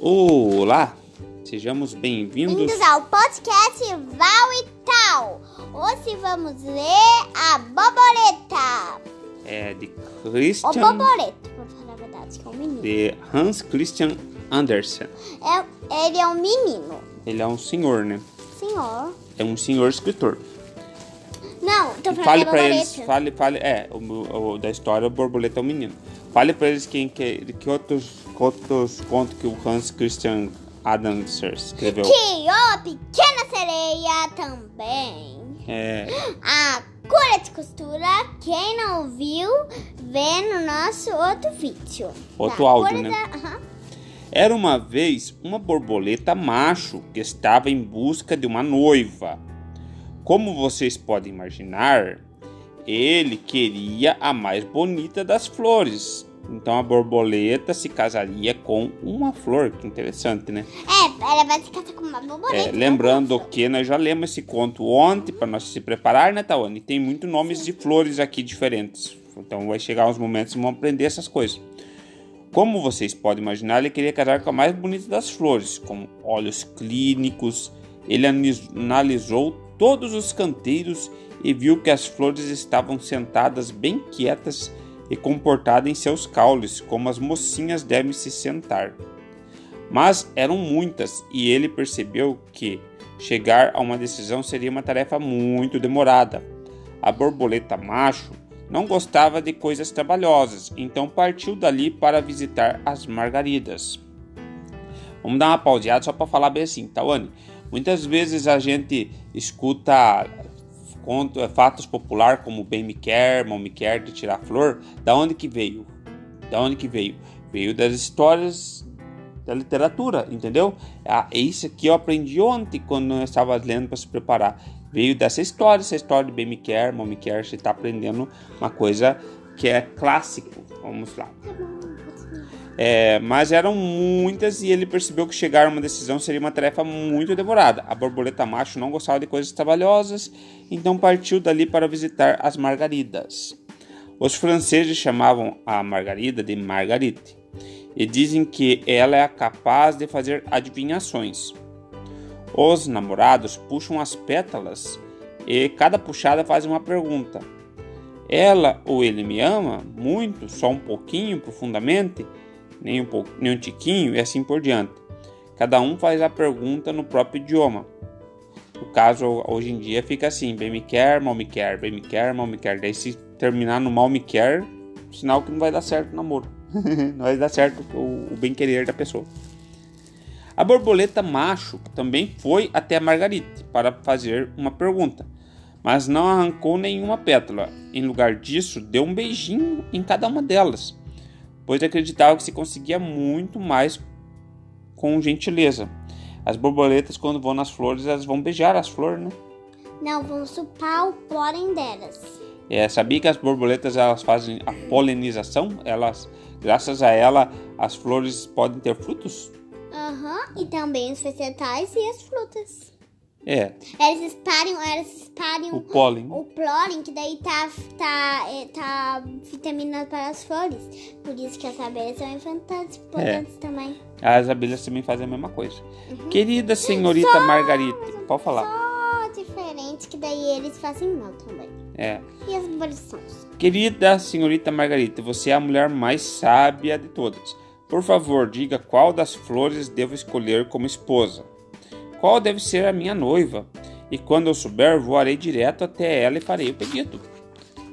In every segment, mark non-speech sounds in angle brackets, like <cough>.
Olá, sejamos bem-vindos. Ao podcast Val e Tal. Hoje vamos ler a Borboleta. É de O Christian, Borboleta, pra falar a verdade, que é um menino. de Hans Christian Andersen. É, ele é um menino. Ele é um senhor, né? Senhor. É um senhor escritor. Não, tô falando Fale da pra eles, fale, fale, é, o, o da história, o borboleta é um menino. Fale pra eles quem que, que outros, contos que o Hans Christian Andersen escreveu. Que ó, Pequena Sereia também. É, <gasps> A cura de costura, quem não viu, vê no nosso outro vídeo. Outro Tá, áudio, cura né? da-. Era uma vez uma borboleta macho que estava em busca de uma noiva. Como vocês podem imaginar, ele queria a mais bonita das flores. Então a borboleta se casaria com uma flor. Que interessante, né? É, ela vai se casar com uma borboleta. É, não lembrando que nós já lemos esse conto ontem para nós se preparar, né, Tawane? Tem muitos nomes de flores aqui diferentes. Então vai chegar uns momentos e vão aprender essas coisas. Como vocês podem imaginar, ele queria casar com a mais bonita das flores, com olhos clínicos. Ele analisou todos os canteiros e viu que as flores estavam sentadas bem quietas e comportadas em seus caules, como as mocinhas devem se sentar. Mas eram muitas e ele percebeu que chegar a uma decisão seria uma tarefa muito demorada. A borboleta macho não gostava de coisas trabalhosas, então partiu dali para visitar as margaridas. Vamos dar uma pauseada só para falar bem assim, Tawane. Muitas vezes a gente escuta conto, é, fatos populares como bem me quer, mal me quer de tirar flor. Da onde que veio? Da onde que veio? Veio das histórias da literatura, entendeu? Ah, é isso que eu aprendi ontem quando eu estava lendo para se preparar. Veio dessa história, essa história de bem me quer, mal me quer, você está aprendendo uma coisa que é clássico. Vamos lá. É, mas eram muitas e ele percebeu que chegar a uma decisão seria uma tarefa muito demorada. A borboleta macho não gostava de coisas trabalhosas, então partiu dali para visitar as margaridas. Os franceses chamavam a margarida de margarite e dizem que ela é capaz de fazer adivinhações. Os namorados puxam as pétalas e cada puxada faz uma pergunta. Ela ou ele me ama muito, só um pouquinho, profundamente, nem um, pouco, nem um tiquinho e assim por diante. Cada um faz a pergunta no próprio idioma. No caso, hoje em dia fica assim: bem me quer, mal me quer, bem me quer, mal me quer. Daí, se terminar no mal me quer, sinal que não vai dar certo o namoro. <laughs> não vai dar certo o, o bem querer da pessoa. A borboleta macho também foi até a Margarite para fazer uma pergunta, mas não arrancou nenhuma pétala. Em lugar disso, deu um beijinho em cada uma delas, pois acreditava que se conseguia muito mais com gentileza. As borboletas, quando vão nas flores, elas vão beijar as flores, né? Não, vamos supar o pólen delas. É, sabia que as borboletas elas fazem a polinização? Elas, graças a ela, as flores podem ter frutos? Aham, e também os vegetais e as frutas. É, Elas espalham, elas espalham o pólen. o pólen, que daí tá, tá, é, tá vitamina para as flores. Por isso que as abelhas são importantes, importantes também. As abelhas também fazem a mesma coisa. Querida senhorita Margarita, pode falar. Só diferente, que daí eles fazem mel também. É. E as abolições? Querida senhorita Margarita, você é a mulher mais sábia de todas. Por favor, diga qual das flores devo escolher como esposa. Qual deve ser a minha noiva? E quando eu souber, voarei direto até ela e farei o pedido.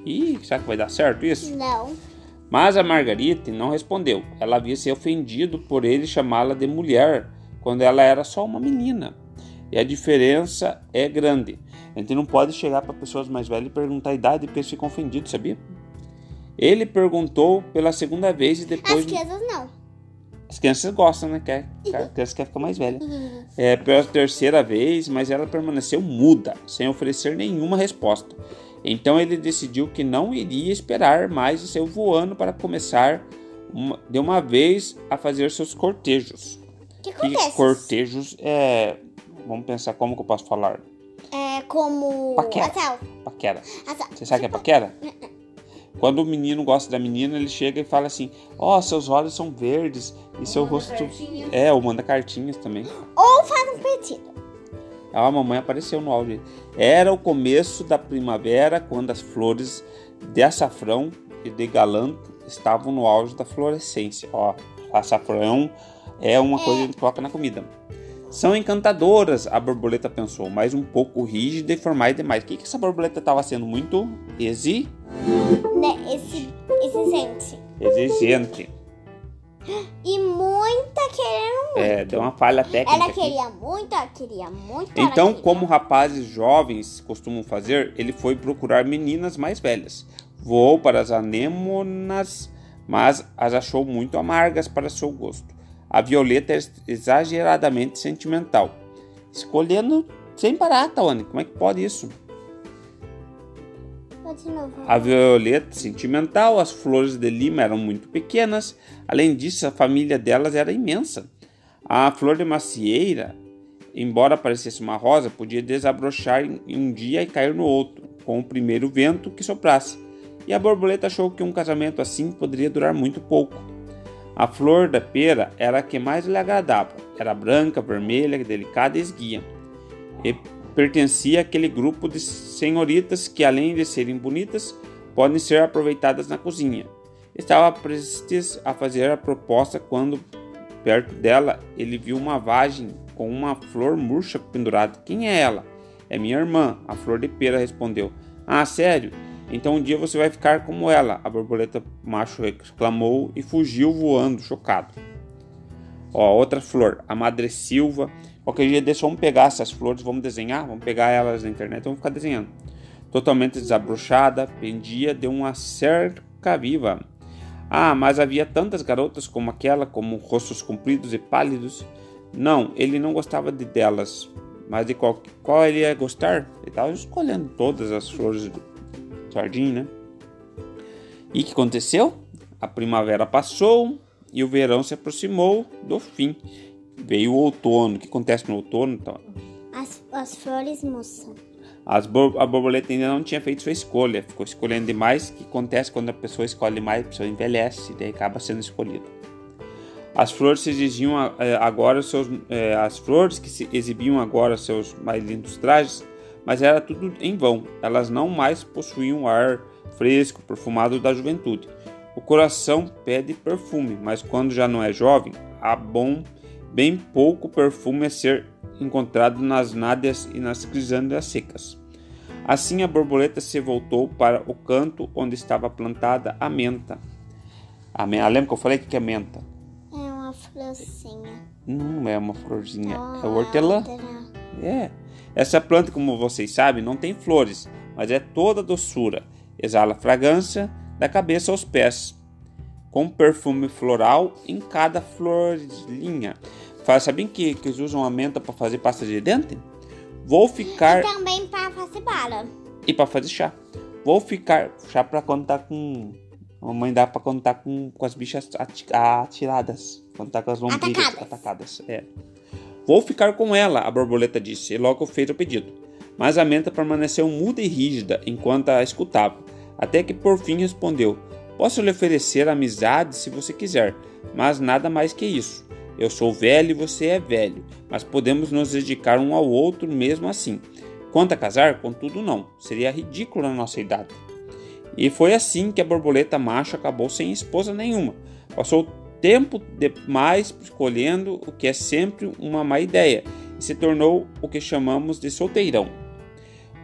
Ih, será que vai dar certo isso? Não. Mas a Margarita não respondeu. Ela havia se ofendido por ele chamá-la de mulher quando ela era só uma menina. E a diferença é grande. A gente não pode chegar para pessoas mais velhas e perguntar a idade porque eles ficam ofendidos, sabia? Ele perguntou pela segunda vez e As depois. crianças não. As crianças gostam, né? <laughs> Quer, a criança quer ficar mais velha. <laughs> É, pela terceira vez, mas ela permaneceu muda, sem oferecer nenhuma resposta. Então ele decidiu que não iria esperar mais e saiu voando para começar uma- de uma vez a fazer seus cortejos. Que E acontece? cortejos é. Vamos pensar como que eu posso falar. É como. Paquera. Asal. Paquera. Asal. Você sabe o que é paquera? Quando o menino gosta da menina, ele chega e fala assim: Ó, oh, seus olhos são verdes e ou seu rosto. Cartinhas. É, ou manda cartinhas também. Ou faz um pedido. Ah, a mamãe apareceu no áudio. Era o começo da primavera, quando as flores de açafrão e de galanto estavam no auge da florescência. Ó, açafrão é uma coisa que a gente coloca na comida. São encantadoras, a borboleta pensou, mas um pouco rígida e formal demais. O que, que essa borboleta estava sendo muito exi... Né, esse, exigente. Exigente. E muita querendo muito. É, deu uma falha técnica. Ela queria aqui. muito, ela queria muito. Então, queria. como rapazes jovens costumam fazer, ele foi procurar meninas mais velhas. Voou para as anêmonas, mas as achou muito amargas para seu gosto. A Violeta é exageradamente sentimental. Escolhendo sem parar, Tawane. Como é que pode isso? A violeta sentimental, as flores de lima eram muito pequenas. Além disso, a família delas era imensa. A flor de macieira, embora parecesse uma rosa, podia desabrochar em um dia e cair no outro, com o primeiro vento que soprasse. E a borboleta achou que um casamento assim poderia durar muito pouco. A flor da pera era a que mais lhe agradava. Era branca, vermelha, delicada e esguia. E pertencia àquele grupo de senhoritas que, além de serem bonitas, podem ser aproveitadas na cozinha. Estava prestes a fazer a proposta quando, perto dela, ele viu uma vagem com uma flor murcha pendurada. Quem é ela? É minha irmã, a flor de pera respondeu. Ah, sério? Então um dia você vai ficar como ela, a borboleta macho exclamou e fugiu voando, chocado. Ó, outra flor, a madre silva. Qualquer dia deixa vamos pegar essas flores, vamos desenhar, vamos pegar elas na internet, vamos ficar desenhando. Totalmente desabrochada, pendia de uma cerca viva. Ah, mas havia tantas garotas como aquela, com rostos compridos e pálidos. Não, ele não gostava de delas, mas de qual, qual ele ia gostar? Ele estava escolhendo todas as flores jardim, né? E o que aconteceu? A primavera passou e o verão se aproximou do fim. Veio o outono. O que acontece no outono? Então? As, as flores murcham. As a borboleta ainda não tinha feito sua escolha, ficou escolhendo demais. O que acontece quando a pessoa escolhe demais? A pessoa envelhece e daí acaba sendo escolhida. As flores se exigiam eh, agora seus, eh, as flores que se exibiam agora seus mais lindos trajes mas era tudo em vão. Elas não mais possuíam o ar fresco, perfumado da juventude. O coração pede perfume, mas quando já não é jovem, há bom, bem pouco perfume a ser encontrado nas nádeas e nas crisâlidas secas. Assim a borboleta se voltou para o canto onde estava plantada a menta. A menta, lembra que eu falei que é menta? É uma florzinha. Não é uma florzinha, é o hortelã. É. Essa planta, como vocês sabem, não tem flores, mas é toda doçura. Exala fragrância da cabeça aos pés, com perfume floral em cada florzinha. Sabem que, que eles usam a menta para fazer pasta de dente? Vou ficar. E também para fazer bala. E para fazer chá. Vou ficar. Chá para quando tá com. A mamãe dá para quando tá com, com as bichas atiradas. Quando tá com as lombrigas atacadas. atacadas. É. Vou ficar com ela, a borboleta disse, e logo fez o pedido. Mas a menta permaneceu muda e rígida enquanto a escutava, até que por fim respondeu: Posso lhe oferecer amizade se você quiser, mas nada mais que isso. Eu sou velho e você é velho, mas podemos nos dedicar um ao outro mesmo assim. Quanto a casar, contudo, não. Seria ridículo na nossa idade. E foi assim que a borboleta macho acabou sem esposa nenhuma. Passou tempo demais escolhendo o que é sempre uma má ideia e se tornou o que chamamos de solteirão.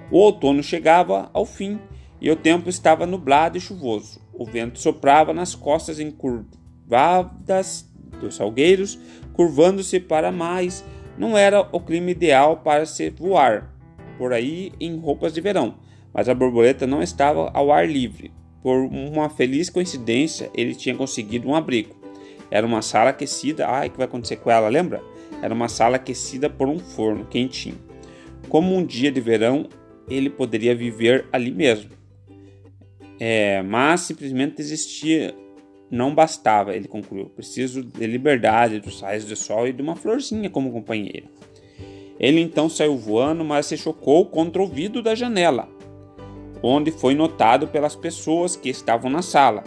O outono chegava ao fim e o tempo estava nublado e chuvoso. O vento soprava nas costas encurvadas dos salgueiros, curvando-se para mais. Não era o clima ideal para se voar por aí em roupas de verão, mas a borboleta não estava ao ar livre. Por uma feliz coincidência, ele tinha conseguido um abrigo. Era uma sala aquecida. Ai, o que vai acontecer com ela, lembra? Era uma sala aquecida por um forno quentinho. Como um dia de verão, ele poderia viver ali mesmo. É, mas simplesmente existia, não bastava, ele concluiu. Preciso de liberdade, dos raios de sol e de uma florzinha como companheira. Ele então saiu voando, mas se chocou contra o vidro da janela. onde foi notado pelas pessoas que estavam na sala.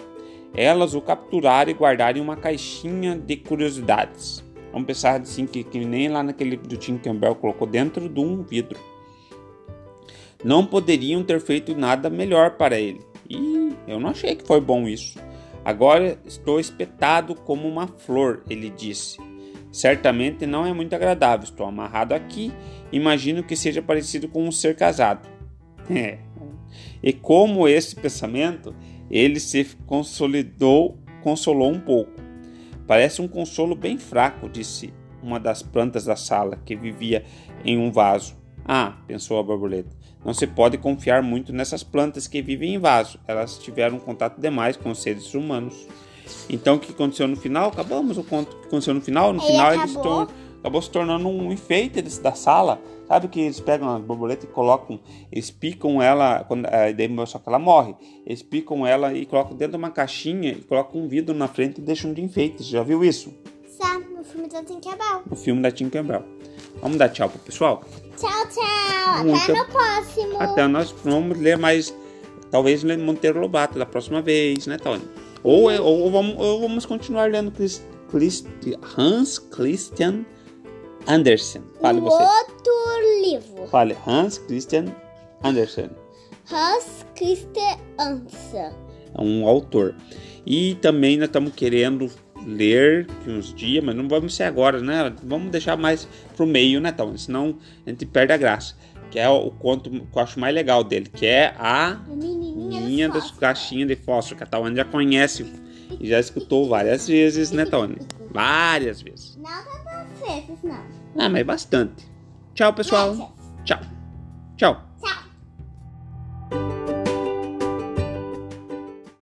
Elas o capturaram e guardaram em uma caixinha de curiosidades. Vamos pensar assim que, que nem lá naquele do Tim Campbell colocou dentro de um vidro. Não poderiam ter feito nada melhor para ele. E eu não achei que foi bom isso. Agora estou espetado como uma flor, ele disse. Certamente não é muito agradável. Estou amarrado aqui. Imagino que seja parecido com um ser casado. <laughs> É. E como esse pensamento, ele se consolidou, consolou um pouco. Parece um consolo bem fraco, disse uma das plantas da sala, que vivia em um vaso. Ah, pensou a borboleta, não se pode confiar muito nessas plantas que vivem em vaso. Elas tiveram contato demais com os seres humanos. Então, o que aconteceu no final? Acabamos o conto. O que aconteceu no final? No final, acabou? eles estão acabou se tornando um enfeite da sala. Sabe que eles pegam a borboleta e colocam, eles picam ela, quando, eh, daí, só que ela morre. Eles picam ela e colocam dentro de uma caixinha e colocam um vidro na frente e deixam de enfeite. Você já viu isso? Só no filme do Tinkerbell. No filme da Tim Campbell. Vamos dar tchau pro pessoal? Tchau, tchau. Muito- Até no próximo. Até nós vamos ler mais, talvez ler Monteiro Lobato da próxima vez, né, Tony? Ou, é- ou, vamos, ou vamos continuar lendo Chris, Chris- Hans Christian Andersen. Fale Um você. outro livro. Fale Hans Christian Andersen. Hans Christian Andersen. É um autor. E também nós estamos querendo ler uns dias, mas não vamos ser agora, né? Vamos deixar mais pro meio, né, Tony? Senão a gente perde a graça. Que é o conto que eu acho mais legal dele, que é a menininha, das caixinhas de fósforo, que a Tawane já conhece e já escutou várias vezes, né, Tony? Várias vezes. Não tantas vezes, não. Ah, mas bastante. Tchau, pessoal. Tchau. Tchau.